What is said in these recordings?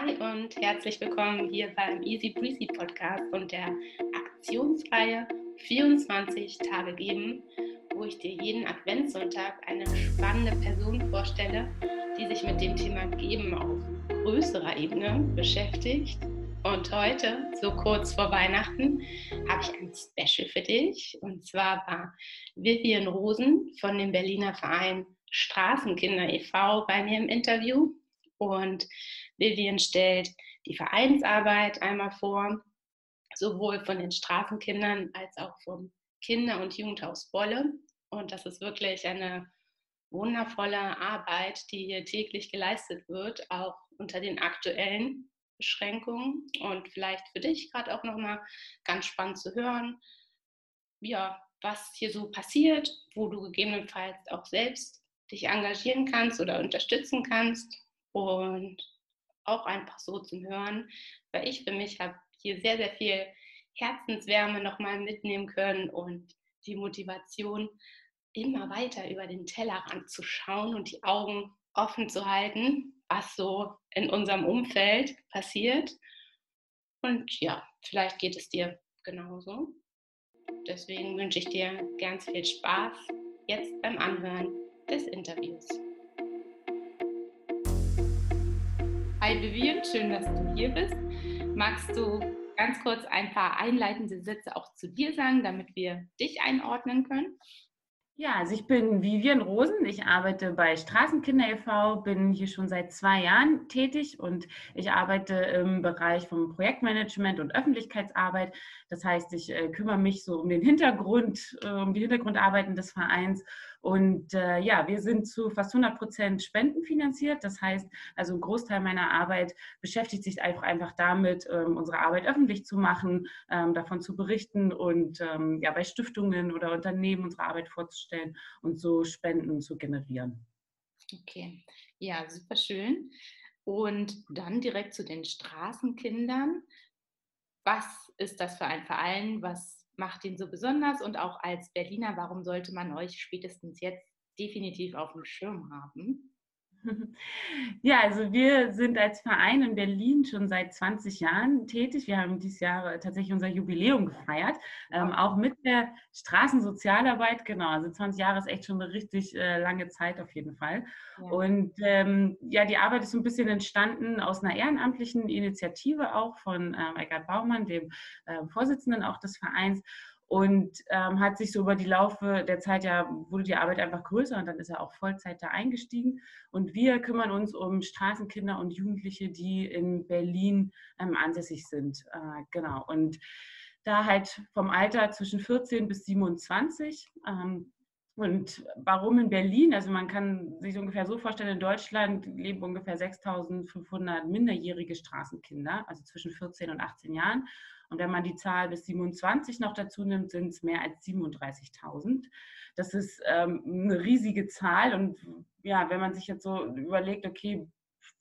Hi und herzlich willkommen hier beim Easy Breezy Podcast und der Aktionsreihe 24 Tage geben, wo ich dir jeden Adventssonntag eine spannende Person vorstelle, die sich mit dem Thema Geben auf größerer Ebene beschäftigt. Und heute, so kurz vor Weihnachten, habe ich ein Special für dich. Und zwar war Vivian Rosen von dem Berliner Verein Straßenkinder e.V. bei mir im Interview. Und Vivian stellt die Vereinsarbeit einmal vor, sowohl von den Straßenkindern als auch vom Kinder- und Jugendhaus Bolle. Und das ist wirklich eine wundervolle Arbeit, die hier täglich geleistet wird, auch unter den aktuellen Beschränkungen. Und vielleicht für dich gerade auch nochmal ganz spannend zu hören, ja, was hier so passiert, wo du gegebenenfalls auch selbst dich engagieren kannst oder unterstützen kannst. Und auch einfach so zum Hören, weil ich für mich habe hier sehr, sehr viel Herzenswärme nochmal mitnehmen können und die Motivation, immer weiter über den Tellerrand zu schauen und die Augen offen zu halten, was so in unserem Umfeld passiert. Und ja, vielleicht geht es dir genauso. Deswegen wünsche ich dir ganz viel Spaß jetzt beim Anhören des Interviews. Hi Vivian, schön, dass du hier bist. Magst du ganz kurz ein paar einleitende Sätze auch zu dir sagen, damit wir dich einordnen können? Ja, also ich bin Vivian Rosen. Ich arbeite bei Straßenkinder e.V., bin hier schon seit zwei Jahren tätig und ich arbeite im Bereich vom Projektmanagement und Öffentlichkeitsarbeit. Das heißt, ich äh, kümmere mich so um den Hintergrund, äh, um die Hintergrundarbeiten des Vereins und äh, ja, wir sind zu fast 100 Prozent spendenfinanziert. Das heißt, also ein Großteil meiner Arbeit beschäftigt sich einfach, einfach damit, ähm, unsere Arbeit öffentlich zu machen, ähm, davon zu berichten und ähm, ja, bei Stiftungen oder Unternehmen unsere Arbeit vorzustellen und so Spenden zu generieren. Okay, ja, super schön. Und dann direkt zu den Straßenkindern. Was ist das für ein Verein? Was macht ihn so besonders? Und auch als Berliner, warum sollte man euch spätestens jetzt definitiv auf dem Schirm haben? Ja, also wir sind als Verein in Berlin schon seit 20 Jahren tätig. Wir haben dieses Jahr tatsächlich unser Jubiläum gefeiert, ähm, auch mit der Straßensozialarbeit. Genau, also 20 Jahre ist echt schon eine richtig äh, lange Zeit auf jeden Fall. Ja. Und ähm, ja, die Arbeit ist so ein bisschen entstanden aus einer ehrenamtlichen Initiative auch von ähm, Eckhard Baumann, dem äh, Vorsitzenden auch des Vereins und ähm, hat sich so über die Laufe der Zeit ja, wurde die Arbeit einfach größer und dann ist er auch Vollzeit da eingestiegen. Und wir kümmern uns um Straßenkinder und Jugendliche, die in Berlin ähm, ansässig sind. Äh, genau. Und da halt vom Alter zwischen 14 bis 27. Ähm, und warum in Berlin? Also man kann sich ungefähr so vorstellen, in Deutschland leben ungefähr 6.500 minderjährige Straßenkinder, also zwischen 14 und 18 Jahren. Und wenn man die Zahl bis 27 noch dazu nimmt, sind es mehr als 37.000. Das ist ähm, eine riesige Zahl. Und ja, wenn man sich jetzt so überlegt, okay,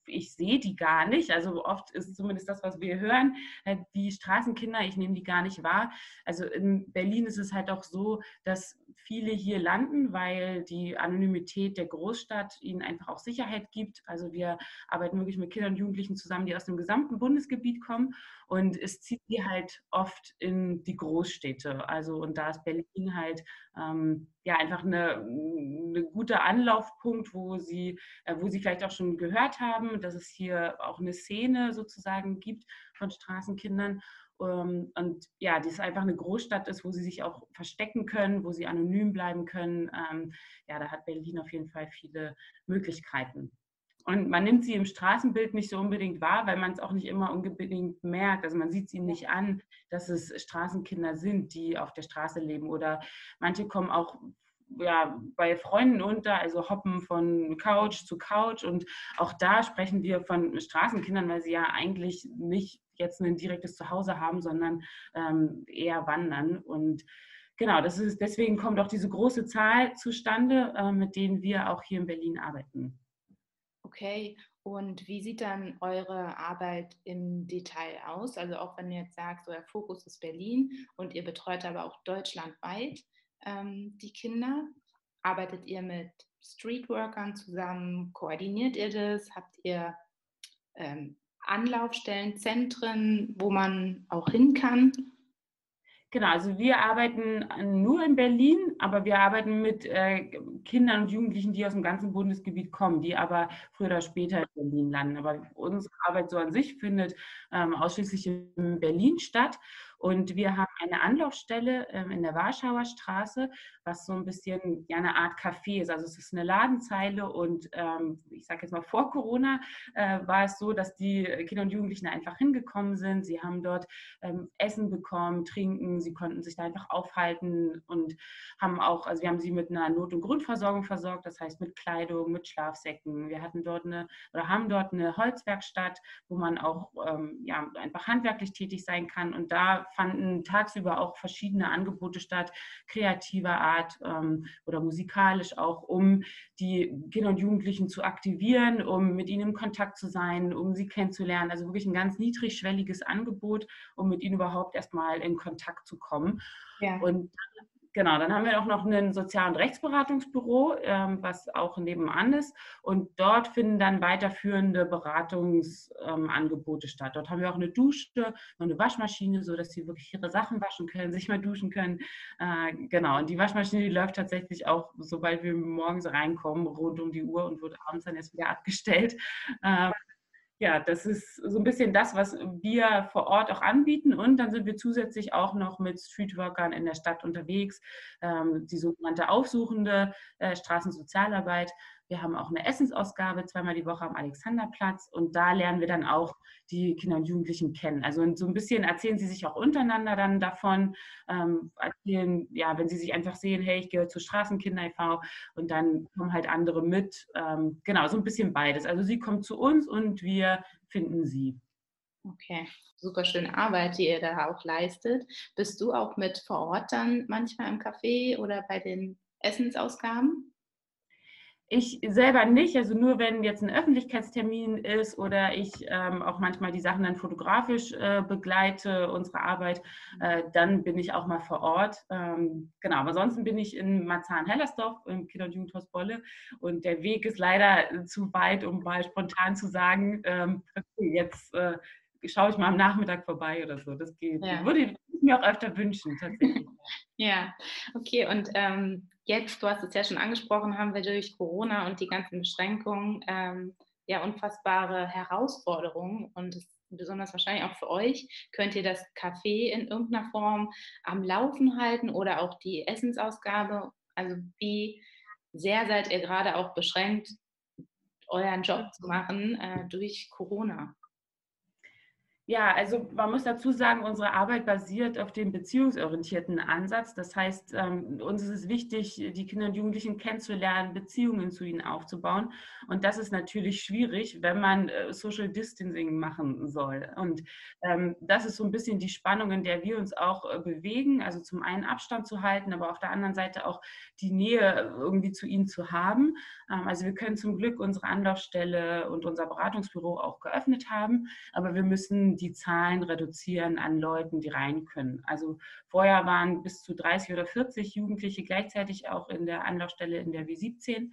ich sehe die gar nicht. Also oft ist zumindest das, was wir hören, halt die Straßenkinder, ich nehme die gar nicht wahr. Also in Berlin ist es halt auch so, dass viele hier landen, weil die Anonymität der Großstadt ihnen einfach auch Sicherheit gibt. Also wir arbeiten wirklich mit Kindern und Jugendlichen zusammen, die aus dem gesamten Bundesgebiet kommen und es zieht die halt oft in die Großstädte. Also und da ist Berlin halt ähm, ja einfach eine, eine gute Anlaufpunkt, wo sie, äh, wo sie vielleicht auch schon gehört haben, dass es hier auch eine Szene sozusagen gibt von Straßenkindern. Ähm, und ja, die ist einfach eine Großstadt ist, wo sie sich auch verstecken können, wo sie anonym bleiben können. Ähm, ja, da hat Berlin auf jeden Fall viele Möglichkeiten. Und man nimmt sie im Straßenbild nicht so unbedingt wahr, weil man es auch nicht immer unbedingt merkt. Also man sieht es ihnen nicht an, dass es Straßenkinder sind, die auf der Straße leben. Oder manche kommen auch ja, bei Freunden unter, also hoppen von Couch zu Couch. Und auch da sprechen wir von Straßenkindern, weil sie ja eigentlich nicht jetzt ein direktes Zuhause haben, sondern ähm, eher wandern. Und genau, das ist, deswegen kommt auch diese große Zahl zustande, äh, mit denen wir auch hier in Berlin arbeiten. Okay, und wie sieht dann eure Arbeit im Detail aus? Also auch wenn ihr jetzt sagt, der Fokus ist Berlin und ihr betreut aber auch deutschlandweit ähm, die Kinder. Arbeitet ihr mit Streetworkern zusammen? Koordiniert ihr das? Habt ihr ähm, Anlaufstellen, Zentren, wo man auch hin kann? Genau, also wir arbeiten nur in Berlin, aber wir arbeiten mit äh, Kindern und Jugendlichen, die aus dem ganzen Bundesgebiet kommen, die aber früher oder später in Berlin landen. Aber unsere Arbeit so an sich findet ähm, ausschließlich in Berlin statt. Und wir haben eine Anlaufstelle ähm, in der Warschauer Straße, was so ein bisschen ja eine Art Café ist. Also es ist eine Ladenzeile und ähm, ich sage jetzt mal vor Corona äh, war es so, dass die Kinder und Jugendlichen einfach hingekommen sind. Sie haben dort ähm, Essen bekommen, trinken, sie konnten sich da einfach aufhalten und haben auch, also wir haben sie mit einer Not- und Grundversorgung versorgt, das heißt mit Kleidung, mit Schlafsäcken. Wir hatten dort eine oder haben dort eine Holzwerkstatt, wo man auch ja, einfach handwerklich tätig sein kann und da fanden tagsüber auch verschiedene Angebote statt, kreativer Art ähm, oder musikalisch auch, um die Kinder und Jugendlichen zu aktivieren, um mit ihnen in Kontakt zu sein, um sie kennenzulernen. Also wirklich ein ganz niedrigschwelliges Angebot, um mit ihnen überhaupt erstmal in Kontakt zu kommen. Ja. Und Genau, dann haben wir auch noch ein Sozial- und Rechtsberatungsbüro, ähm, was auch nebenan ist. Und dort finden dann weiterführende Beratungsangebote ähm, statt. Dort haben wir auch eine Dusche, noch eine Waschmaschine, sodass sie wirklich ihre Sachen waschen können, sich mal duschen können. Äh, genau, und die Waschmaschine die läuft tatsächlich auch, sobald wir morgens reinkommen, rund um die Uhr und wird abends dann erst wieder abgestellt. Ähm, ja, das ist so ein bisschen das, was wir vor Ort auch anbieten. Und dann sind wir zusätzlich auch noch mit Streetworkern in der Stadt unterwegs, ähm, die sogenannte aufsuchende äh, Straßensozialarbeit. Wir haben auch eine Essensausgabe zweimal die Woche am Alexanderplatz und da lernen wir dann auch die Kinder und Jugendlichen kennen. Also so ein bisschen erzählen sie sich auch untereinander dann davon, ähm, erzählen, ja, wenn sie sich einfach sehen, hey, ich gehöre zur Straßenkinder e.V. und dann kommen halt andere mit. Ähm, genau, so ein bisschen beides. Also sie kommen zu uns und wir finden sie. Okay, super schöne Arbeit, die ihr da auch leistet. Bist du auch mit vor Ort dann manchmal im Café oder bei den Essensausgaben? Ich selber nicht, also nur wenn jetzt ein Öffentlichkeitstermin ist oder ich ähm, auch manchmal die Sachen dann fotografisch äh, begleite, unsere Arbeit, äh, dann bin ich auch mal vor Ort. Ähm, genau, aber ansonsten bin ich in Marzahn-Hellersdorf im Kinder- und Jugendhaus Bolle und der Weg ist leider zu weit, um mal spontan zu sagen, ähm, jetzt äh, schaue ich mal am Nachmittag vorbei oder so. Das geht. Ja. Würde mir auch öfter wünschen, tatsächlich. ja, okay. Und ähm, jetzt, du hast es ja schon angesprochen, haben wir durch Corona und die ganzen Beschränkungen ähm, ja unfassbare Herausforderungen und es besonders wahrscheinlich auch für euch, könnt ihr das Café in irgendeiner Form am Laufen halten oder auch die Essensausgabe? Also wie sehr seid ihr gerade auch beschränkt, euren Job zu machen äh, durch Corona? Ja, also man muss dazu sagen, unsere Arbeit basiert auf dem beziehungsorientierten Ansatz. Das heißt, ähm, uns ist es wichtig, die Kinder und Jugendlichen kennenzulernen, Beziehungen zu ihnen aufzubauen. Und das ist natürlich schwierig, wenn man äh, Social Distancing machen soll. Und ähm, das ist so ein bisschen die Spannung, in der wir uns auch äh, bewegen. Also zum einen Abstand zu halten, aber auf der anderen Seite auch die Nähe irgendwie zu ihnen zu haben. Ähm, also wir können zum Glück unsere Anlaufstelle und unser Beratungsbüro auch geöffnet haben, aber wir müssen die Zahlen reduzieren an Leuten, die rein können. Also vorher waren bis zu 30 oder 40 Jugendliche gleichzeitig auch in der Anlaufstelle in der W17.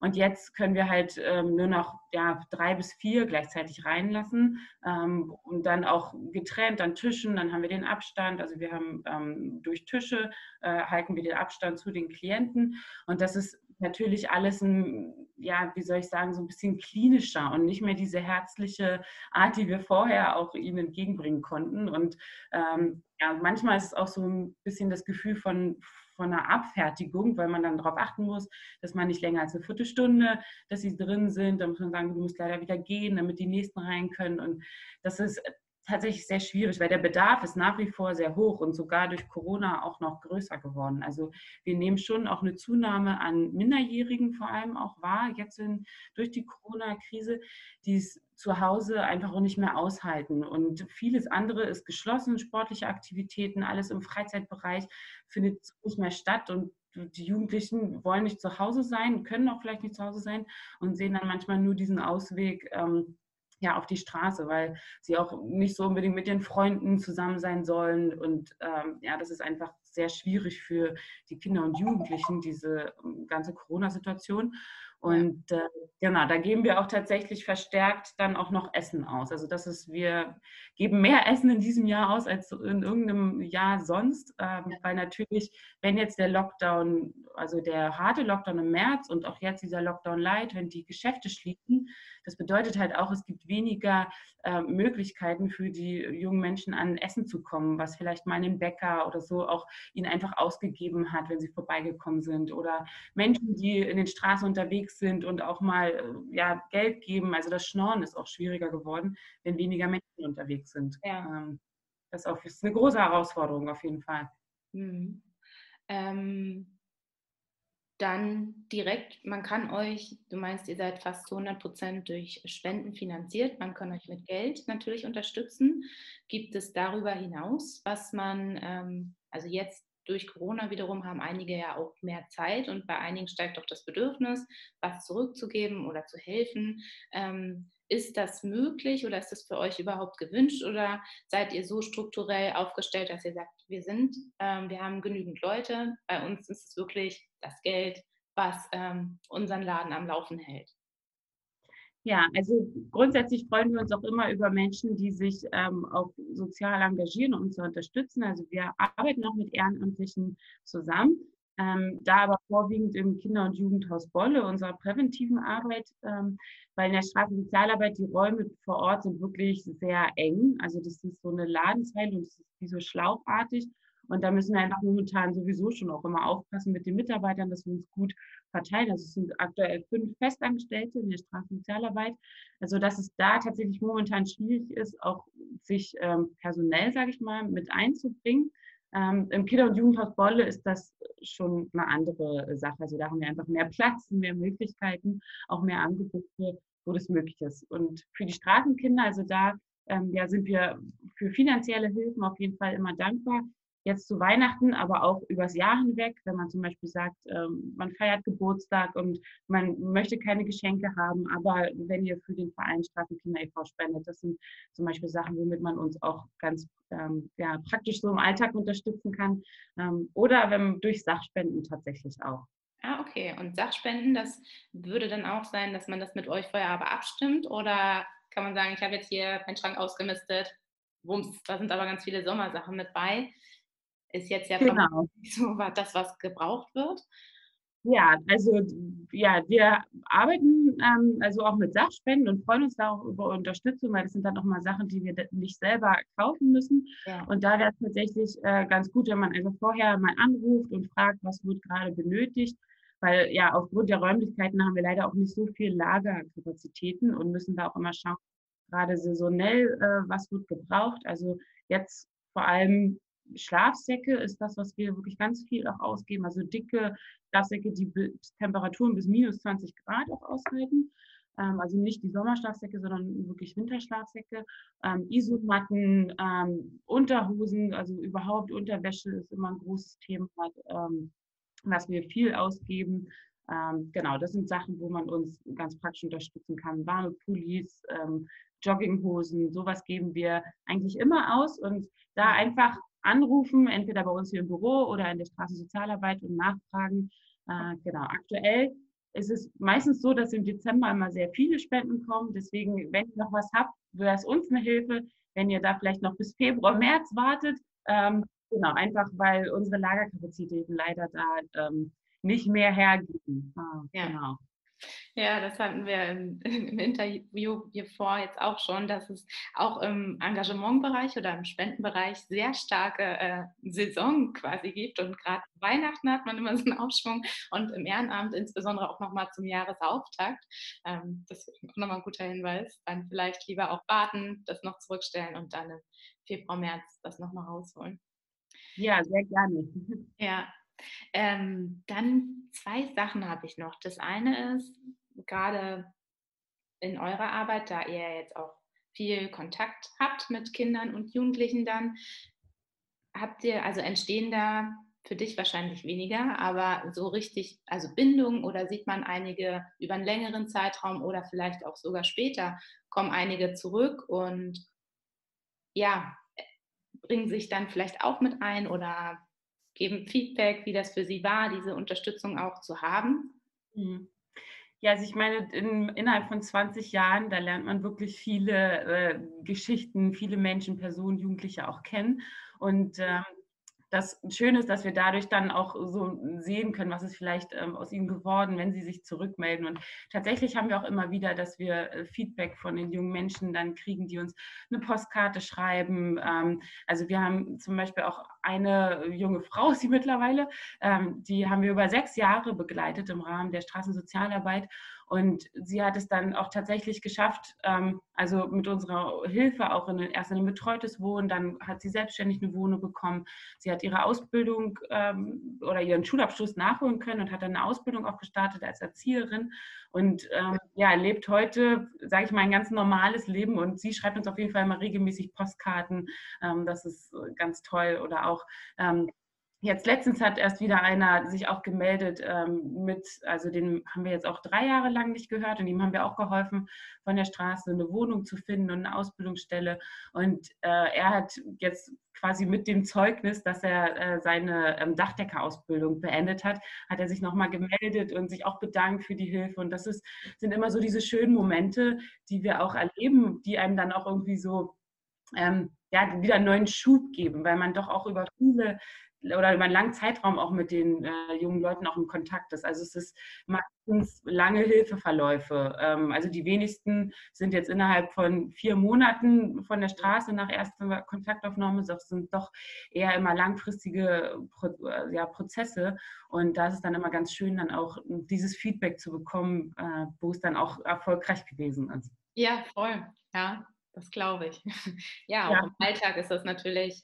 Und jetzt können wir halt ähm, nur noch ja, drei bis vier gleichzeitig reinlassen ähm, und dann auch getrennt an Tischen. Dann haben wir den Abstand. Also wir haben ähm, durch Tische äh, halten wir den Abstand zu den Klienten. Und das ist natürlich alles ein, ja, wie soll ich sagen, so ein bisschen klinischer und nicht mehr diese herzliche Art, die wir vorher auch ihnen entgegenbringen konnten. Und ähm, ja, manchmal ist es auch so ein bisschen das Gefühl von, von einer Abfertigung, weil man dann darauf achten muss, dass man nicht länger als eine Viertelstunde, dass sie drin sind. Da muss man sagen, du musst leider wieder gehen, damit die nächsten rein können. Und das ist tatsächlich sehr schwierig, weil der Bedarf ist nach wie vor sehr hoch und sogar durch Corona auch noch größer geworden. Also wir nehmen schon auch eine Zunahme an Minderjährigen vor allem auch wahr, jetzt in, durch die Corona-Krise, die es zu Hause einfach auch nicht mehr aushalten. Und vieles andere ist geschlossen, sportliche Aktivitäten, alles im Freizeitbereich findet nicht mehr statt und die Jugendlichen wollen nicht zu Hause sein, können auch vielleicht nicht zu Hause sein und sehen dann manchmal nur diesen Ausweg, ähm, ja, auf die Straße, weil sie auch nicht so unbedingt mit ihren Freunden zusammen sein sollen. Und ähm, ja, das ist einfach sehr schwierig für die Kinder und Jugendlichen, diese ähm, ganze Corona-Situation. Und ja. äh, genau, da geben wir auch tatsächlich verstärkt dann auch noch Essen aus. Also das ist, wir geben mehr Essen in diesem Jahr aus als in irgendeinem Jahr sonst, ja. weil natürlich, wenn jetzt der Lockdown, also der harte Lockdown im März und auch jetzt dieser Lockdown Light, wenn die Geschäfte schließen, das bedeutet halt auch, es gibt weniger äh, Möglichkeiten für die jungen Menschen an Essen zu kommen, was vielleicht mal ein Bäcker oder so auch ihnen einfach ausgegeben hat, wenn sie vorbeigekommen sind. Oder Menschen, die in den Straßen unterwegs sind und auch mal äh, ja, Geld geben. Also das Schnorren ist auch schwieriger geworden, wenn weniger Menschen unterwegs sind. Ja. Ähm, das ist, eine große Herausforderung auf jeden Fall. Mhm. Ähm, dann direkt, man kann euch, du meinst, ihr seid fast zu 100 Prozent durch Spenden finanziert, man kann euch mit Geld natürlich unterstützen. Gibt es darüber hinaus, was man, ähm, also jetzt durch Corona wiederum haben einige ja auch mehr Zeit und bei einigen steigt auch das Bedürfnis, was zurückzugeben oder zu helfen. Ähm, ist das möglich oder ist das für euch überhaupt gewünscht oder seid ihr so strukturell aufgestellt, dass ihr sagt, wir sind, ähm, wir haben genügend Leute, bei uns ist es wirklich das Geld, was ähm, unseren Laden am Laufen hält? Ja, also grundsätzlich freuen wir uns auch immer über Menschen, die sich ähm, auch sozial engagieren und uns unterstützen. Also wir arbeiten auch mit Ehrenamtlichen zusammen. Ähm, da aber vorwiegend im Kinder- und Jugendhaus Bolle, unserer präventiven Arbeit, ähm, weil in der Straßensozialarbeit die Räume vor Ort sind wirklich sehr eng. Also das ist so eine Ladenzeile und es ist wie so schlauchartig. Und da müssen wir einfach momentan sowieso schon auch immer aufpassen mit den Mitarbeitern, dass wir uns gut verteilen. Also es sind aktuell fünf Festangestellte in der Straßensozialarbeit. Also dass es da tatsächlich momentan schwierig ist, auch sich ähm, personell, sage ich mal, mit einzubringen. Ähm, Im Kinder- und Jugendhaus Bolle ist das schon eine andere Sache. Also da haben wir einfach mehr Platz, mehr Möglichkeiten, auch mehr Angebote, wo das möglich ist. Und für die Straßenkinder, also da ähm, ja, sind wir für finanzielle Hilfen auf jeden Fall immer dankbar jetzt zu Weihnachten, aber auch übers Jahr hinweg, wenn man zum Beispiel sagt, ähm, man feiert Geburtstag und man möchte keine Geschenke haben, aber wenn ihr für den Verein Straßenkinder e.V. spendet, das sind zum Beispiel Sachen, womit man uns auch ganz ähm, ja, praktisch so im Alltag unterstützen kann. Ähm, oder wenn durch Sachspenden tatsächlich auch. Ah, okay. Und Sachspenden, das würde dann auch sein, dass man das mit euch vorher aber abstimmt? Oder kann man sagen, ich habe jetzt hier meinen Schrank ausgemistet, Wumms, da sind aber ganz viele Sommersachen mit bei ist jetzt ja genau. so das, was gebraucht wird. Ja, also ja, wir arbeiten ähm, also auch mit Sachspenden und freuen uns da auch über Unterstützung, weil das sind dann nochmal Sachen, die wir nicht selber kaufen müssen. Ja. Und da wäre es tatsächlich äh, ganz gut, wenn man also vorher mal anruft und fragt, was wird gerade benötigt. Weil ja, aufgrund der Räumlichkeiten haben wir leider auch nicht so viel Lagerkapazitäten und müssen da auch immer schauen, gerade saisonell, äh, was wird gebraucht. Also jetzt vor allem Schlafsäcke ist das, was wir wirklich ganz viel auch ausgeben. Also dicke Schlafsäcke, die Temperaturen bis minus 20 Grad auch aushalten. Ähm, also nicht die Sommerschlafsäcke, sondern wirklich Winterschlafsäcke. Ähm, Isomatten, ähm, Unterhosen, also überhaupt Unterwäsche ist immer ein großes Thema, ähm, was wir viel ausgeben. Ähm, genau, das sind Sachen, wo man uns ganz praktisch unterstützen kann. Warme Pullis, ähm, Jogginghosen, sowas geben wir eigentlich immer aus und da einfach anrufen, entweder bei uns hier im Büro oder in der Straßensozialarbeit und nachfragen. Äh, genau, aktuell ist es meistens so, dass im Dezember immer sehr viele Spenden kommen. Deswegen, wenn ihr noch was habt, wäre es uns eine Hilfe, wenn ihr da vielleicht noch bis Februar, März wartet. Ähm, genau, einfach weil unsere Lagerkapazitäten leider da ähm, nicht mehr hergeben. Ah, ja. Genau. Ja, das hatten wir im, im, Interview hier vor jetzt auch schon, dass es auch im Engagementbereich oder im Spendenbereich sehr starke äh, Saison quasi gibt. Und gerade Weihnachten hat man immer so einen Aufschwung und im Ehrenamt insbesondere auch nochmal zum Jahresauftakt. Ähm, das ist auch nochmal ein guter Hinweis. Dann vielleicht lieber auch warten, das noch zurückstellen und dann im Februar, März das nochmal rausholen. Ja, sehr gerne. Ja, ähm, dann zwei Sachen habe ich noch. Das eine ist, gerade in eurer Arbeit, da ihr jetzt auch viel Kontakt habt mit Kindern und Jugendlichen dann, habt ihr, also entstehen da für dich wahrscheinlich weniger, aber so richtig, also Bindung oder sieht man einige über einen längeren Zeitraum oder vielleicht auch sogar später, kommen einige zurück und ja, bringen sich dann vielleicht auch mit ein oder geben Feedback, wie das für sie war, diese Unterstützung auch zu haben. Mhm. Ja, also ich meine, in, innerhalb von 20 Jahren, da lernt man wirklich viele äh, Geschichten, viele Menschen, Personen, Jugendliche auch kennen. Und ähm, das Schöne ist, dass wir dadurch dann auch so sehen können, was ist vielleicht ähm, aus ihnen geworden, wenn sie sich zurückmelden. Und tatsächlich haben wir auch immer wieder, dass wir äh, Feedback von den jungen Menschen dann kriegen, die uns eine Postkarte schreiben. Ähm, also wir haben zum Beispiel auch eine junge Frau, sie mittlerweile, ähm, die haben wir über sechs Jahre begleitet im Rahmen der Straßensozialarbeit. Und sie hat es dann auch tatsächlich geschafft, ähm, also mit unserer Hilfe auch in, erst in ein betreutes Wohnen, dann hat sie selbstständig eine Wohnung bekommen. Sie hat ihre Ausbildung ähm, oder ihren Schulabschluss nachholen können und hat dann eine Ausbildung auch gestartet als Erzieherin und ähm, ja, lebt heute, sage ich mal, ein ganz normales Leben und sie schreibt uns auf jeden Fall mal regelmäßig Postkarten. Ähm, das ist ganz toll oder auch ähm, Jetzt letztens hat erst wieder einer sich auch gemeldet ähm, mit, also den haben wir jetzt auch drei Jahre lang nicht gehört und ihm haben wir auch geholfen, von der Straße eine Wohnung zu finden und eine Ausbildungsstelle. Und äh, er hat jetzt quasi mit dem Zeugnis, dass er äh, seine ähm, Dachdeckerausbildung beendet hat, hat er sich nochmal gemeldet und sich auch bedankt für die Hilfe. Und das ist, sind immer so diese schönen Momente, die wir auch erleben, die einem dann auch irgendwie so ähm, ja, wieder einen neuen Schub geben, weil man doch auch über viele oder über einen langen Zeitraum auch mit den äh, jungen Leuten auch in Kontakt ist. Also es ist meistens lange Hilfeverläufe. Ähm, also die wenigsten sind jetzt innerhalb von vier Monaten von der Straße nach erster Kontaktaufnahme, das sind doch eher immer langfristige Pro äh, ja, Prozesse. Und da ist es dann immer ganz schön, dann auch dieses Feedback zu bekommen, äh, wo es dann auch erfolgreich gewesen ist. Ja, voll. Ja, das glaube ich. Ja, ja. im Alltag ist das natürlich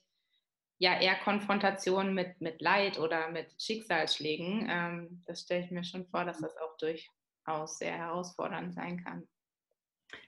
ja eher Konfrontation mit, mit Leid oder mit Schicksalsschlägen. Ähm, das stelle ich mir schon vor, dass das auch durchaus sehr herausfordernd sein kann.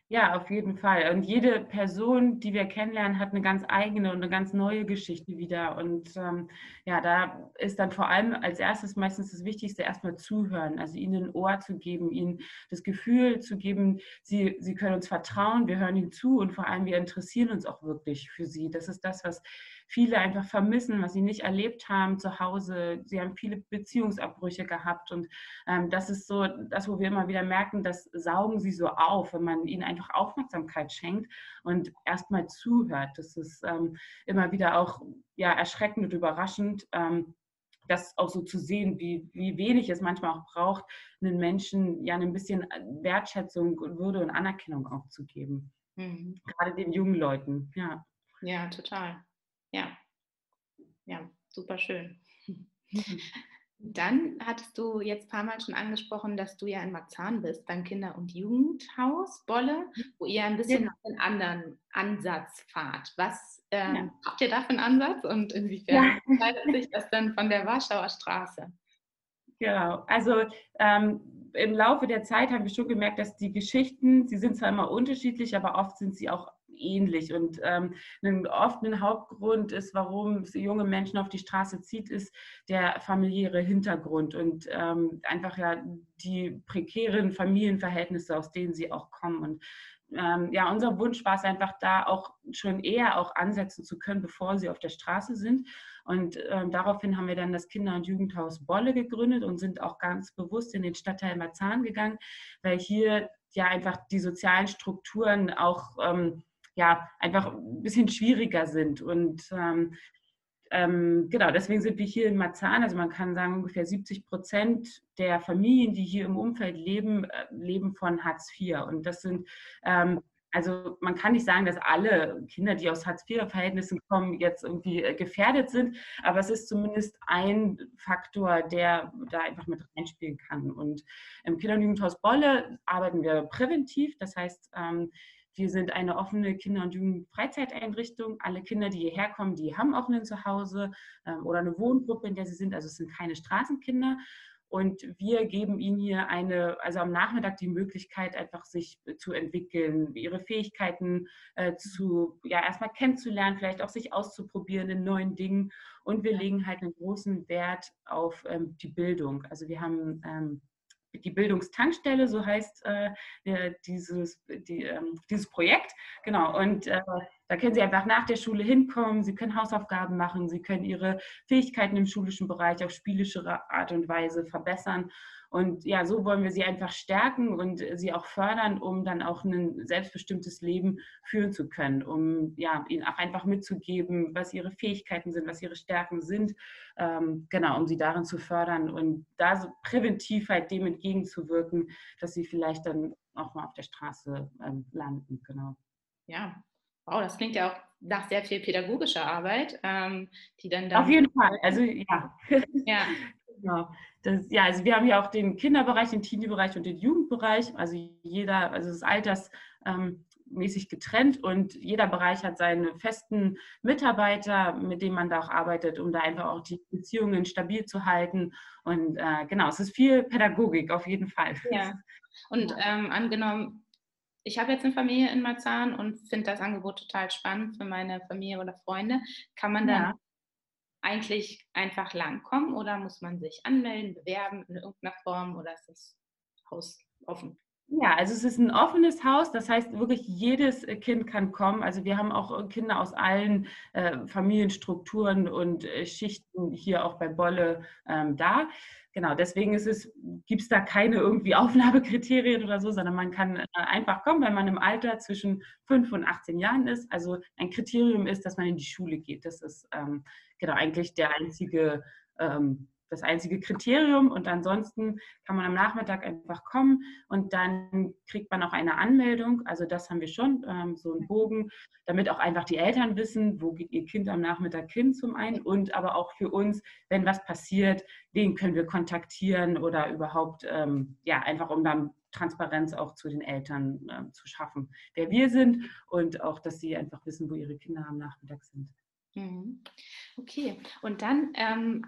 Ja, auf jeden Fall. Und jede Person, die wir kennenlernen, hat eine ganz eigene und eine ganz neue Geschichte wieder. Und ähm, ja, da ist dann vor allem als erstes meistens das Wichtigste erstmal zuhören, also ihnen ein Ohr zu geben, ihnen das Gefühl zu geben, sie, sie können uns vertrauen, wir hören ihnen zu und vor allem wir interessieren uns auch wirklich für sie. Das ist das, was viele einfach vermissen, was sie nicht erlebt haben zu Hause. Sie haben viele Beziehungsabbrüche gehabt und ähm, das ist so das, wo wir immer wieder merken, das saugen sie so auf, wenn man ihnen einfach Aufmerksamkeit schenkt und erstmal zuhört. Das ist ähm, immer wieder auch ja, erschreckend und überraschend. Ähm, das auch so zu sehen, wie, wie wenig es manchmal auch braucht, einen Menschen ja ein bisschen Wertschätzung und Würde und Anerkennung auch zu geben. Mhm. Gerade den jungen Leuten, ja. Ja, total. Ja, ja, super schön. Dann hattest du jetzt ein paar Mal schon angesprochen, dass du ja in Marzahn bist, beim Kinder- und Jugendhaus Bolle, wo ihr ein bisschen ja. einen anderen Ansatz fahrt. Was ähm, ja. habt ihr da für einen Ansatz und inwiefern ja. unterscheidet sich das dann von der Warschauer Straße? Genau, also ähm, im Laufe der Zeit haben wir schon gemerkt, dass die Geschichten, sie sind zwar immer unterschiedlich, aber oft sind sie auch ähnlich. Und ähm, oft ein Hauptgrund ist, warum junge Menschen auf die Straße zieht, ist der familiäre Hintergrund und ähm, einfach ja die prekären Familienverhältnisse, aus denen sie auch kommen. Und ähm, ja, unser Wunsch war es einfach da auch schon eher auch ansetzen zu können, bevor sie auf der Straße sind. Und ähm, daraufhin haben wir dann das Kinder- und Jugendhaus Bolle gegründet und sind auch ganz bewusst in den Stadtteil Marzahn gegangen, weil hier ja einfach die sozialen Strukturen auch ähm, ja einfach ein bisschen schwieriger sind. Und ähm, ähm, genau, deswegen sind wir hier in Marzahn. Also man kann sagen, ungefähr 70 Prozent der Familien, die hier im Umfeld leben, äh, leben von Hartz IV. Und das sind ähm, also man kann nicht sagen, dass alle Kinder, die aus Hartz-IV-Verhältnissen kommen, jetzt irgendwie äh, gefährdet sind, aber es ist zumindest ein Faktor, der da einfach mit reinspielen kann. Und im Kinder- und Jugendhaus Bolle arbeiten wir präventiv, das heißt, ähm, wir sind eine offene Kinder- und Jugendfreizeiteinrichtung. Alle Kinder, die hierher kommen, die haben auch ein Zuhause ähm, oder eine Wohngruppe, in der sie sind. Also es sind keine Straßenkinder. Und wir geben ihnen hier eine, also am Nachmittag die Möglichkeit, einfach sich zu entwickeln, ihre Fähigkeiten äh, zu, ja, erstmal kennenzulernen, vielleicht auch sich auszuprobieren in neuen Dingen. Und wir legen halt einen großen Wert auf ähm, die Bildung. Also wir haben ähm, die Bildungstankstelle, so heißt äh, dieses, die, ähm, dieses Projekt. Genau, und äh, da können Sie einfach nach der Schule hinkommen, Sie können Hausaufgaben machen, Sie können Ihre Fähigkeiten im schulischen Bereich auf spielischere Art und Weise verbessern. Und ja, so wollen wir sie einfach stärken und sie auch fördern, um dann auch ein selbstbestimmtes Leben führen zu können, um ja, ihnen auch einfach mitzugeben, was ihre Fähigkeiten sind, was ihre Stärken sind, ähm, genau, um sie darin zu fördern und da so präventiv halt dem entgegenzuwirken, dass sie vielleicht dann auch mal auf der Straße ähm, landen, genau. Ja, wow, das klingt ja auch nach sehr viel pädagogischer Arbeit, ähm, die dann da. Auf jeden Fall, also ja. ja. Genau. Das, ja, also wir haben ja auch den Kinderbereich, den Teenie-Bereich und den Jugendbereich. Also jeder, also das Alters ähm, mäßig getrennt und jeder Bereich hat seine festen Mitarbeiter, mit denen man da auch arbeitet, um da einfach auch die Beziehungen stabil zu halten. Und äh, genau, es ist viel Pädagogik auf jeden Fall. Ja. Und ähm, angenommen, ich habe jetzt eine Familie in Marzahn und finde das Angebot total spannend für meine Familie oder Freunde. Kann man dann ja. Eigentlich einfach langkommen oder muss man sich anmelden, bewerben in irgendeiner Form oder ist das Haus offen? Ja, also es ist ein offenes Haus, das heißt wirklich jedes äh, Kind kann kommen. Also wir haben auch äh, Kinder aus allen äh, Familienstrukturen und äh, Schichten hier auch bei Bolle ähm, da. Genau, deswegen gibt es da keine irgendwie Aufnahmekriterien oder so, sondern man kann äh, einfach kommen, wenn man im Alter zwischen 5 und 18 Jahren ist. Also ein Kriterium ist, dass man in die Schule geht. Das ist ähm, genau eigentlich der einzige ähm, das einzige Kriterium. Und ansonsten kann man am Nachmittag einfach kommen und dann kriegt man auch eine Anmeldung. Also das haben wir schon, ähm, so einen Bogen, damit auch einfach die Eltern wissen, wo geht ihr Kind am Nachmittag hin zum einen und aber auch für uns, wenn was passiert, wen können wir kontaktieren oder überhaupt, ähm, ja, einfach um dann Transparenz auch zu den Eltern äh, zu schaffen, wer wir sind und auch, dass sie einfach wissen, wo ihre Kinder am Nachmittag sind. Mhm. Okay, und dann ähm,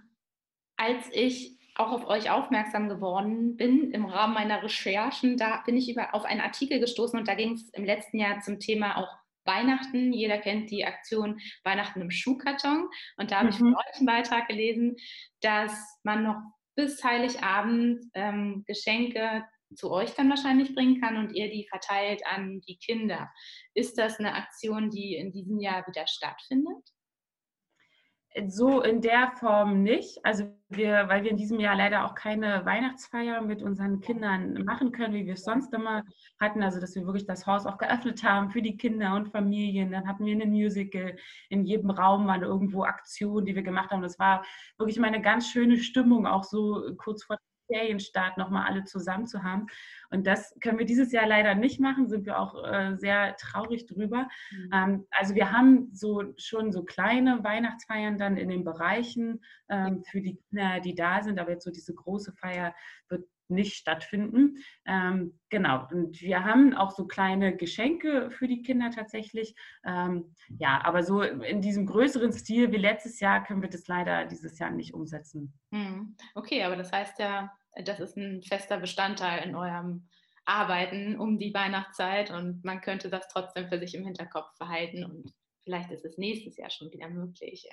als ich auch auf euch aufmerksam geworden bin im Rahmen meiner Recherchen, da bin ich über, auf einen Artikel gestoßen und da ging es im letzten Jahr zum Thema auch Weihnachten. Jeder kennt die Aktion Weihnachten im Schuhkarton. Und da habe mhm. ich von euch einen Beitrag gelesen, dass man noch bis Heiligabend ähm, Geschenke zu euch dann wahrscheinlich bringen kann und ihr die verteilt an die Kinder. Ist das eine Aktion, die in diesem Jahr wieder stattfindet? So in der Form nicht. Also wir, weil wir in diesem Jahr leider auch keine Weihnachtsfeier mit unseren Kindern machen können, wie wir es sonst immer hatten. Also dass wir wirklich das Haus auch geöffnet haben für die Kinder und Familien. Dann hatten wir eine Musical. In jedem Raum waren irgendwo Aktionen, die wir gemacht haben. Das war wirklich mal eine ganz schöne Stimmung, auch so kurz vor Ferienstart nochmal alle zusammen zu haben. Und das können wir dieses Jahr leider nicht machen, sind wir auch äh, sehr traurig drüber. Mhm. Ähm, also wir haben so schon so kleine Weihnachtsfeiern dann in den Bereichen ähm, für die Kinder, die da sind, aber jetzt so diese große Feier wird nicht stattfinden. Ähm, genau, und wir haben auch so kleine Geschenke für die Kinder tatsächlich. Ähm, ja, aber so in diesem größeren Stil wie letztes Jahr können wir das leider dieses Jahr nicht umsetzen. Hm. Okay, aber das heißt ja, das ist ein fester Bestandteil in eurem Arbeiten um die Weihnachtszeit und man könnte das trotzdem für sich im Hinterkopf behalten und vielleicht ist es nächstes Jahr schon wieder möglich.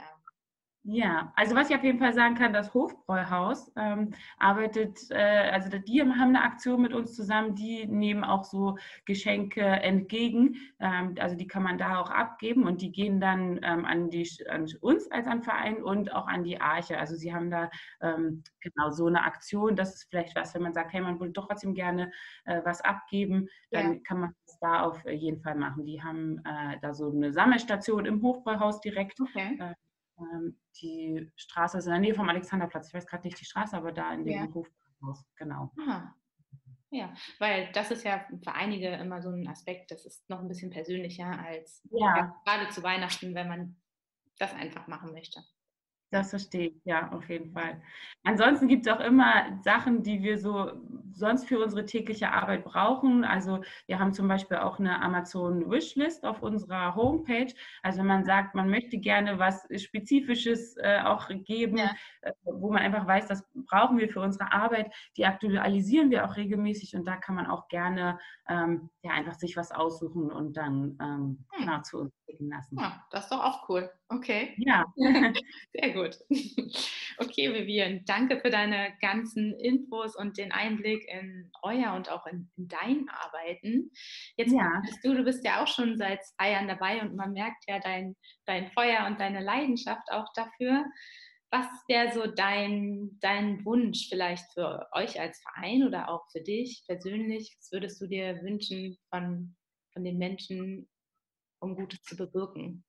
Ja, also was ich auf jeden Fall sagen kann, das Hofbräuhaus ähm, arbeitet, äh, also die haben eine Aktion mit uns zusammen, die nehmen auch so Geschenke entgegen. Ähm, also die kann man da auch abgeben und die gehen dann ähm, an, die, an uns als an Verein und auch an die Arche. Also sie haben da ähm, genau so eine Aktion. Das ist vielleicht was, wenn man sagt, hey, man will doch trotzdem gerne äh, was abgeben, dann ja. kann man das da auf jeden Fall machen. Die haben äh, da so eine Sammelstation im Hofbräuhaus direkt. Okay äh, die Straße ist in der Nähe vom Alexanderplatz. Ich weiß gerade nicht die Straße, aber da in dem ja. Hofhaus, genau. Aha. Ja, weil das ist ja für einige immer so ein Aspekt, das ist noch ein bisschen persönlicher als ja. gerade zu Weihnachten, wenn man das einfach machen möchte. Das verstehe ich, ja, auf jeden Fall. Ansonsten gibt es auch immer Sachen, die wir so sonst für unsere tägliche Arbeit brauchen. Also wir haben zum Beispiel auch eine Amazon Wishlist auf unserer Homepage. Also wenn man sagt, man möchte gerne was Spezifisches äh, auch geben, ja. äh, wo man einfach weiß, das brauchen wir für unsere Arbeit, die aktualisieren wir auch regelmäßig und da kann man auch gerne ähm, ja, einfach sich was aussuchen und dann ähm, hm. genau, zu uns schicken lassen. Ja, das ist doch auch cool. Okay. Ja. Sehr gut. Okay, Vivian, danke für deine ganzen Infos und den Einblick in euer und auch in, in dein Arbeiten. Jetzt ja. bist du, du bist ja auch schon seit zwei Jahren dabei und man merkt ja dein, dein Feuer und deine Leidenschaft auch dafür. was wäre so dein, dein Wunsch vielleicht für euch als Verein oder auch für dich persönlich? Was würdest du dir wünschen von, von den Menschen, um Gutes zu bewirken?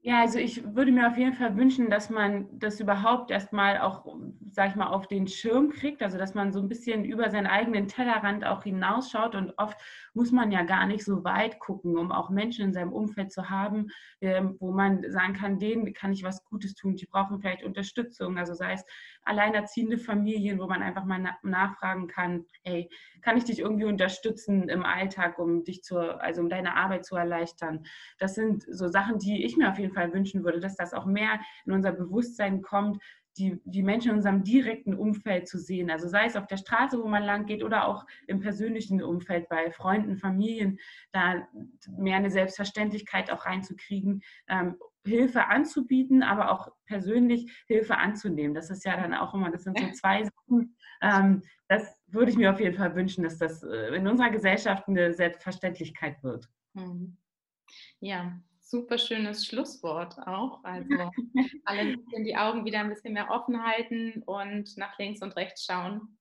Ja, also ich würde mir auf jeden Fall wünschen, dass man das überhaupt erstmal auch, sag ich mal, auf den Schirm kriegt, also dass man so ein bisschen über seinen eigenen Tellerrand auch hinausschaut. Und oft muss man ja gar nicht so weit gucken, um auch Menschen in seinem Umfeld zu haben, ähm, wo man sagen kann, denen kann ich was Gutes tun, die brauchen vielleicht Unterstützung, also sei es alleinerziehende Familien, wo man einfach mal nachfragen kann, hey, kann ich dich irgendwie unterstützen im Alltag, um dich zu, also um deine Arbeit zu erleichtern? Das sind so Sachen, die ich mir auf jeden Fall wünschen würde, dass das auch mehr in unser Bewusstsein kommt, die, die Menschen in unserem direkten Umfeld zu sehen. Also sei es auf der Straße, wo man lang geht oder auch im persönlichen Umfeld bei Freunden, Familien, da mehr eine Selbstverständlichkeit auch reinzukriegen, ähm, Hilfe anzubieten, aber auch persönlich Hilfe anzunehmen. Das ist ja dann auch immer, das sind so zwei Sachen. Ähm, das würde ich mir auf jeden Fall wünschen, dass das äh, in unserer Gesellschaft eine Selbstverständlichkeit wird. Mhm. Ja, super schönes Schlusswort auch. Also alle die Augen wieder ein bisschen mehr offen halten und nach links und rechts schauen.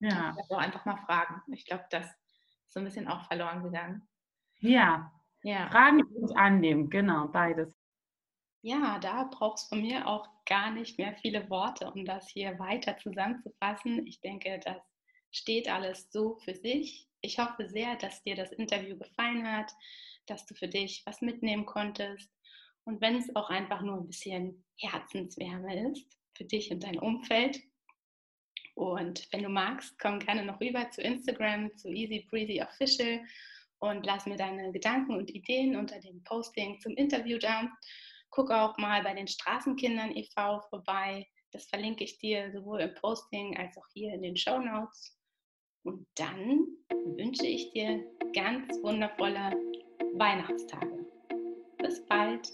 Ja. Also einfach mal fragen. Ich glaube, das ist so ein bisschen auch verloren gegangen. Ja. ja. Fragen und annehmen, genau, beides. Ja, da braucht es von mir auch gar nicht mehr viele Worte, um das hier weiter zusammenzufassen. Ich denke, das steht alles so für sich. Ich hoffe sehr, dass dir das Interview gefallen hat, dass du für dich was mitnehmen konntest. Und wenn es auch einfach nur ein bisschen Herzenswärme ist für dich und dein Umfeld. Und wenn du magst, komm gerne noch rüber zu Instagram, zu Easy Breezy Official und lass mir deine Gedanken und Ideen unter dem Posting zum Interview da. Guck auch mal bei den Straßenkindern e.V. vorbei. Das verlinke ich dir sowohl im Posting als auch hier in den Show Notes. Und dann wünsche ich dir ganz wundervolle Weihnachtstage. Bis bald.